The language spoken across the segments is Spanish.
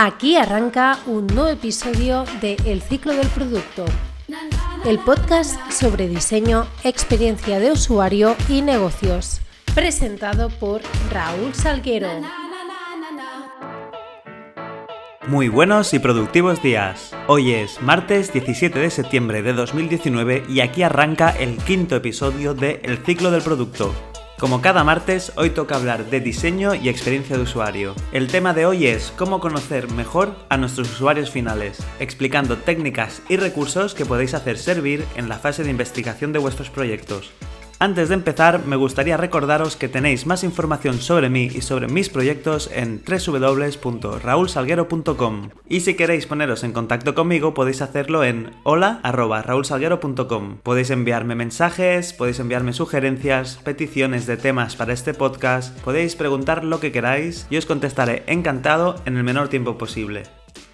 Aquí arranca un nuevo episodio de El ciclo del producto, el podcast sobre diseño, experiencia de usuario y negocios, presentado por Raúl Salguero. Muy buenos y productivos días. Hoy es martes 17 de septiembre de 2019 y aquí arranca el quinto episodio de El ciclo del producto, como cada martes, hoy toca hablar de diseño y experiencia de usuario. El tema de hoy es cómo conocer mejor a nuestros usuarios finales, explicando técnicas y recursos que podéis hacer servir en la fase de investigación de vuestros proyectos. Antes de empezar, me gustaría recordaros que tenéis más información sobre mí y sobre mis proyectos en www.raulsalguero.com. Y si queréis poneros en contacto conmigo, podéis hacerlo en hola.raulsalguero.com. Podéis enviarme mensajes, podéis enviarme sugerencias, peticiones de temas para este podcast, podéis preguntar lo que queráis y os contestaré encantado en el menor tiempo posible.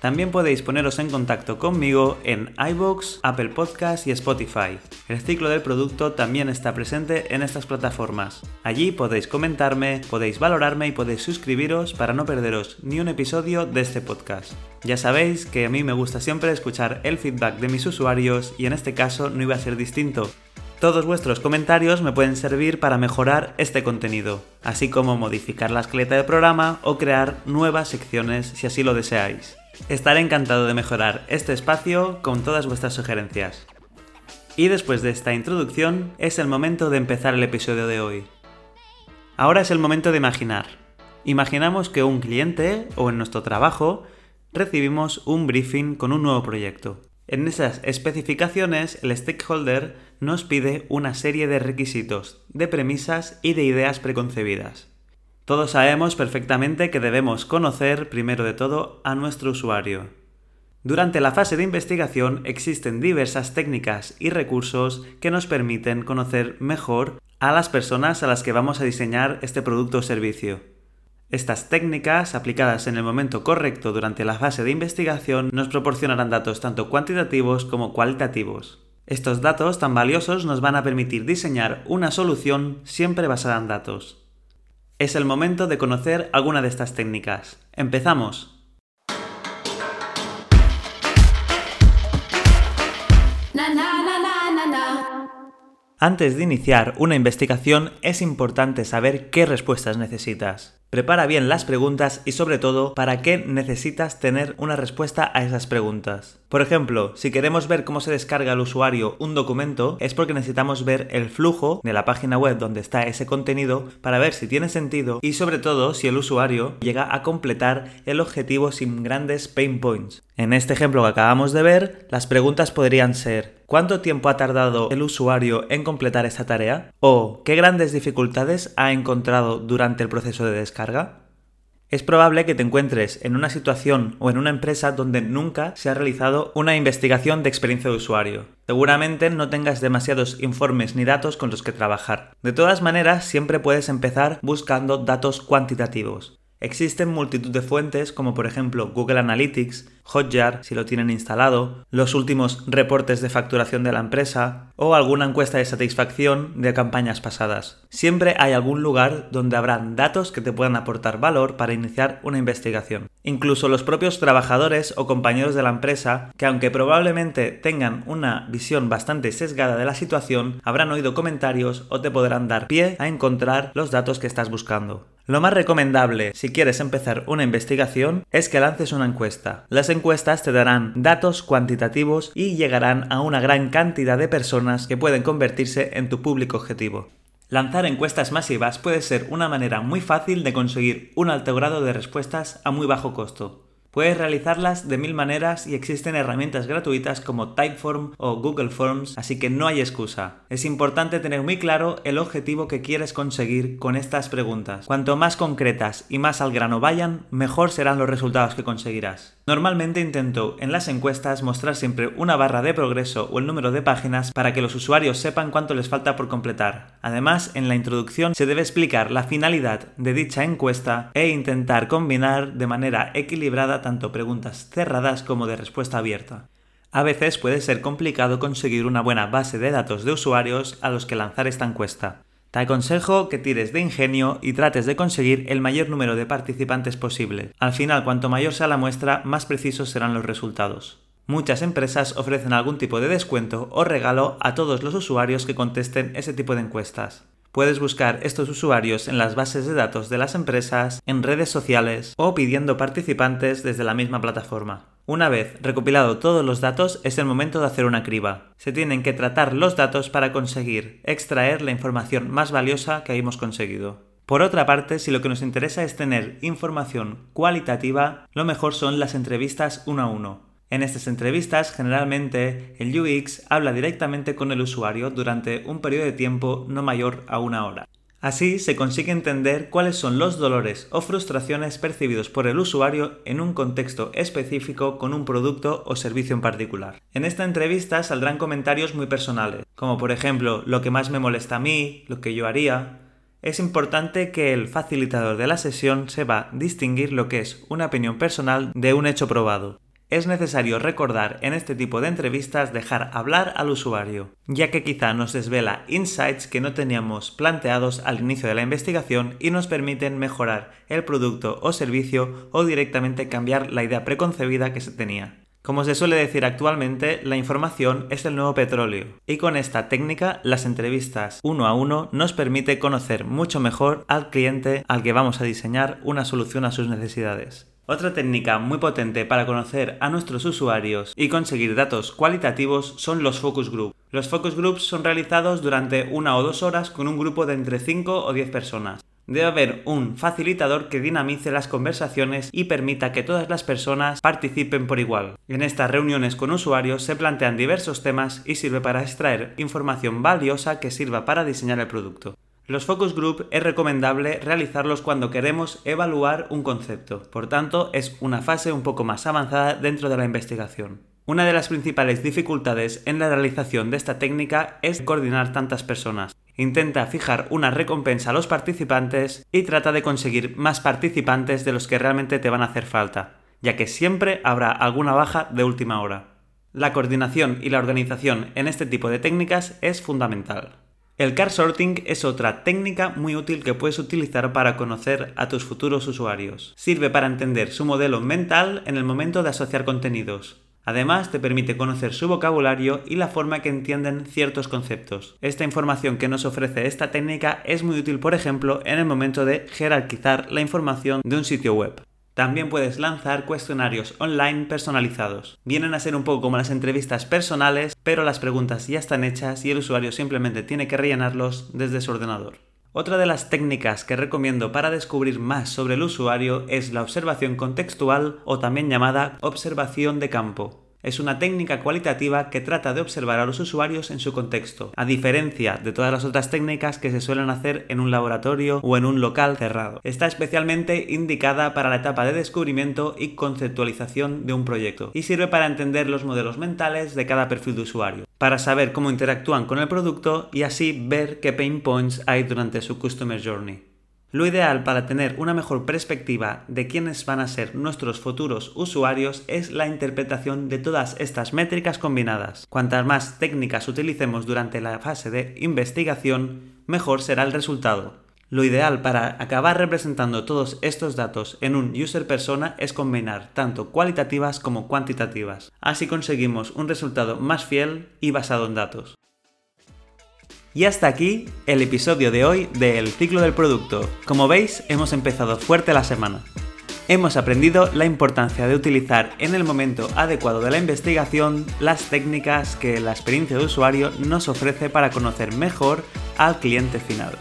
También podéis poneros en contacto conmigo en iBox, Apple Podcast y Spotify. El ciclo del producto también está presente en estas plataformas. Allí podéis comentarme, podéis valorarme y podéis suscribiros para no perderos ni un episodio de este podcast. Ya sabéis que a mí me gusta siempre escuchar el feedback de mis usuarios y en este caso no iba a ser distinto. Todos vuestros comentarios me pueden servir para mejorar este contenido, así como modificar la esqueleta del programa o crear nuevas secciones si así lo deseáis. Estaré encantado de mejorar este espacio con todas vuestras sugerencias. Y después de esta introducción, es el momento de empezar el episodio de hoy. Ahora es el momento de imaginar. Imaginamos que un cliente o en nuestro trabajo recibimos un briefing con un nuevo proyecto. En esas especificaciones, el stakeholder nos pide una serie de requisitos, de premisas y de ideas preconcebidas. Todos sabemos perfectamente que debemos conocer primero de todo a nuestro usuario. Durante la fase de investigación existen diversas técnicas y recursos que nos permiten conocer mejor a las personas a las que vamos a diseñar este producto o servicio. Estas técnicas, aplicadas en el momento correcto durante la fase de investigación, nos proporcionarán datos tanto cuantitativos como cualitativos. Estos datos tan valiosos nos van a permitir diseñar una solución siempre basada en datos. Es el momento de conocer alguna de estas técnicas. ¡Empezamos! Antes de iniciar una investigación es importante saber qué respuestas necesitas. Prepara bien las preguntas y sobre todo para qué necesitas tener una respuesta a esas preguntas. Por ejemplo, si queremos ver cómo se descarga el usuario un documento, es porque necesitamos ver el flujo de la página web donde está ese contenido para ver si tiene sentido y sobre todo si el usuario llega a completar el objetivo sin grandes pain points. En este ejemplo que acabamos de ver, las preguntas podrían ser ¿Cuánto tiempo ha tardado el usuario en completar esta tarea? ¿O qué grandes dificultades ha encontrado durante el proceso de descarga? Es probable que te encuentres en una situación o en una empresa donde nunca se ha realizado una investigación de experiencia de usuario. Seguramente no tengas demasiados informes ni datos con los que trabajar. De todas maneras, siempre puedes empezar buscando datos cuantitativos. Existen multitud de fuentes como por ejemplo Google Analytics, Hotjar si lo tienen instalado, los últimos reportes de facturación de la empresa o alguna encuesta de satisfacción de campañas pasadas. Siempre hay algún lugar donde habrá datos que te puedan aportar valor para iniciar una investigación. Incluso los propios trabajadores o compañeros de la empresa, que aunque probablemente tengan una visión bastante sesgada de la situación, habrán oído comentarios o te podrán dar pie a encontrar los datos que estás buscando. Lo más recomendable si quieres empezar una investigación es que lances una encuesta. Las encuestas te darán datos cuantitativos y llegarán a una gran cantidad de personas que pueden convertirse en tu público objetivo. Lanzar encuestas masivas puede ser una manera muy fácil de conseguir un alto grado de respuestas a muy bajo costo. Puedes realizarlas de mil maneras y existen herramientas gratuitas como Typeform o Google Forms, así que no hay excusa. Es importante tener muy claro el objetivo que quieres conseguir con estas preguntas. Cuanto más concretas y más al grano vayan, mejor serán los resultados que conseguirás. Normalmente intento en las encuestas mostrar siempre una barra de progreso o el número de páginas para que los usuarios sepan cuánto les falta por completar. Además, en la introducción se debe explicar la finalidad de dicha encuesta e intentar combinar de manera equilibrada tanto preguntas cerradas como de respuesta abierta. A veces puede ser complicado conseguir una buena base de datos de usuarios a los que lanzar esta encuesta. Te aconsejo que tires de ingenio y trates de conseguir el mayor número de participantes posible. Al final, cuanto mayor sea la muestra, más precisos serán los resultados. Muchas empresas ofrecen algún tipo de descuento o regalo a todos los usuarios que contesten ese tipo de encuestas. Puedes buscar estos usuarios en las bases de datos de las empresas, en redes sociales o pidiendo participantes desde la misma plataforma. Una vez recopilado todos los datos es el momento de hacer una criba. Se tienen que tratar los datos para conseguir extraer la información más valiosa que hayamos conseguido. Por otra parte, si lo que nos interesa es tener información cualitativa, lo mejor son las entrevistas uno a uno. En estas entrevistas, generalmente, el UX habla directamente con el usuario durante un periodo de tiempo no mayor a una hora. Así se consigue entender cuáles son los dolores o frustraciones percibidos por el usuario en un contexto específico con un producto o servicio en particular. En esta entrevista saldrán comentarios muy personales, como por ejemplo lo que más me molesta a mí, lo que yo haría. Es importante que el facilitador de la sesión sepa distinguir lo que es una opinión personal de un hecho probado es necesario recordar en este tipo de entrevistas dejar hablar al usuario, ya que quizá nos desvela insights que no teníamos planteados al inicio de la investigación y nos permiten mejorar el producto o servicio o directamente cambiar la idea preconcebida que se tenía. Como se suele decir actualmente, la información es el nuevo petróleo, y con esta técnica las entrevistas uno a uno nos permite conocer mucho mejor al cliente al que vamos a diseñar una solución a sus necesidades. Otra técnica muy potente para conocer a nuestros usuarios y conseguir datos cualitativos son los focus groups. Los focus groups son realizados durante una o dos horas con un grupo de entre 5 o 10 personas. Debe haber un facilitador que dinamice las conversaciones y permita que todas las personas participen por igual. En estas reuniones con usuarios se plantean diversos temas y sirve para extraer información valiosa que sirva para diseñar el producto. Los focus group es recomendable realizarlos cuando queremos evaluar un concepto, por tanto es una fase un poco más avanzada dentro de la investigación. Una de las principales dificultades en la realización de esta técnica es coordinar tantas personas. Intenta fijar una recompensa a los participantes y trata de conseguir más participantes de los que realmente te van a hacer falta, ya que siempre habrá alguna baja de última hora. La coordinación y la organización en este tipo de técnicas es fundamental. El car sorting es otra técnica muy útil que puedes utilizar para conocer a tus futuros usuarios. Sirve para entender su modelo mental en el momento de asociar contenidos. Además, te permite conocer su vocabulario y la forma que entienden ciertos conceptos. Esta información que nos ofrece esta técnica es muy útil, por ejemplo, en el momento de jerarquizar la información de un sitio web. También puedes lanzar cuestionarios online personalizados. Vienen a ser un poco como las entrevistas personales, pero las preguntas ya están hechas y el usuario simplemente tiene que rellenarlos desde su ordenador. Otra de las técnicas que recomiendo para descubrir más sobre el usuario es la observación contextual o también llamada observación de campo. Es una técnica cualitativa que trata de observar a los usuarios en su contexto, a diferencia de todas las otras técnicas que se suelen hacer en un laboratorio o en un local cerrado. Está especialmente indicada para la etapa de descubrimiento y conceptualización de un proyecto y sirve para entender los modelos mentales de cada perfil de usuario, para saber cómo interactúan con el producto y así ver qué pain points hay durante su customer journey. Lo ideal para tener una mejor perspectiva de quiénes van a ser nuestros futuros usuarios es la interpretación de todas estas métricas combinadas. Cuantas más técnicas utilicemos durante la fase de investigación, mejor será el resultado. Lo ideal para acabar representando todos estos datos en un user persona es combinar tanto cualitativas como cuantitativas. Así conseguimos un resultado más fiel y basado en datos. Y hasta aquí el episodio de hoy de El ciclo del producto. Como veis, hemos empezado fuerte la semana. Hemos aprendido la importancia de utilizar en el momento adecuado de la investigación las técnicas que la experiencia de usuario nos ofrece para conocer mejor al cliente final.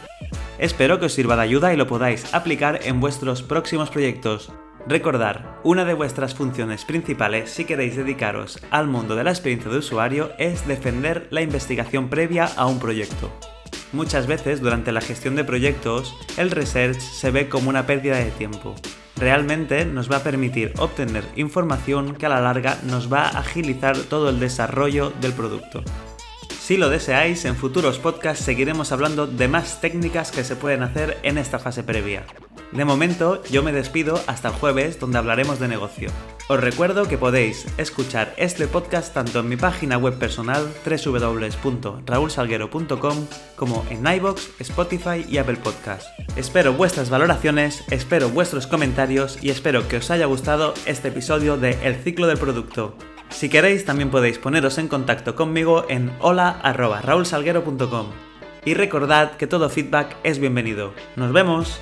Espero que os sirva de ayuda y lo podáis aplicar en vuestros próximos proyectos. Recordar, una de vuestras funciones principales si queréis dedicaros al mundo de la experiencia de usuario es defender la investigación previa a un proyecto. Muchas veces durante la gestión de proyectos, el research se ve como una pérdida de tiempo. Realmente nos va a permitir obtener información que a la larga nos va a agilizar todo el desarrollo del producto. Si lo deseáis, en futuros podcasts seguiremos hablando de más técnicas que se pueden hacer en esta fase previa. De momento, yo me despido hasta el jueves donde hablaremos de negocio. Os recuerdo que podéis escuchar este podcast tanto en mi página web personal www.raulsalguero.com como en iBox, Spotify y Apple Podcast. Espero vuestras valoraciones, espero vuestros comentarios y espero que os haya gustado este episodio de El ciclo del producto. Si queréis también podéis poneros en contacto conmigo en hola@raulsalguero.com. Y recordad que todo feedback es bienvenido. ¡Nos vemos!